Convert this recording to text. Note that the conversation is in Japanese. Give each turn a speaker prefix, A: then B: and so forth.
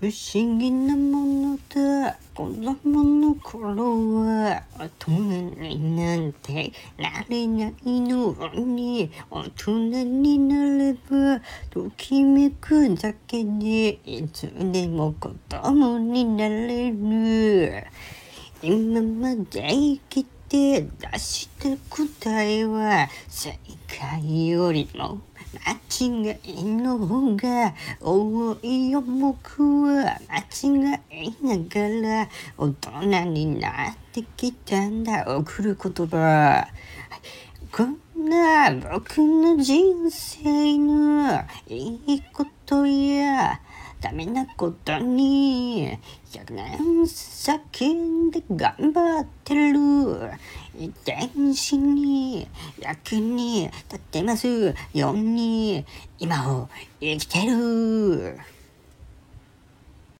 A: 不思議なものだ。子供の頃は大人になんてなれないのに大人になればときめくだけでいつでも子供になれる。今まで生きて出した答えは正解よりも間違いの方が多いよ僕は間違いながら大人になってきたんだ。送る言葉。こんな僕の人生のいいことやダメなことに。100年先で頑張ってる。遺伝子に役に立ってますように。今を生きてる。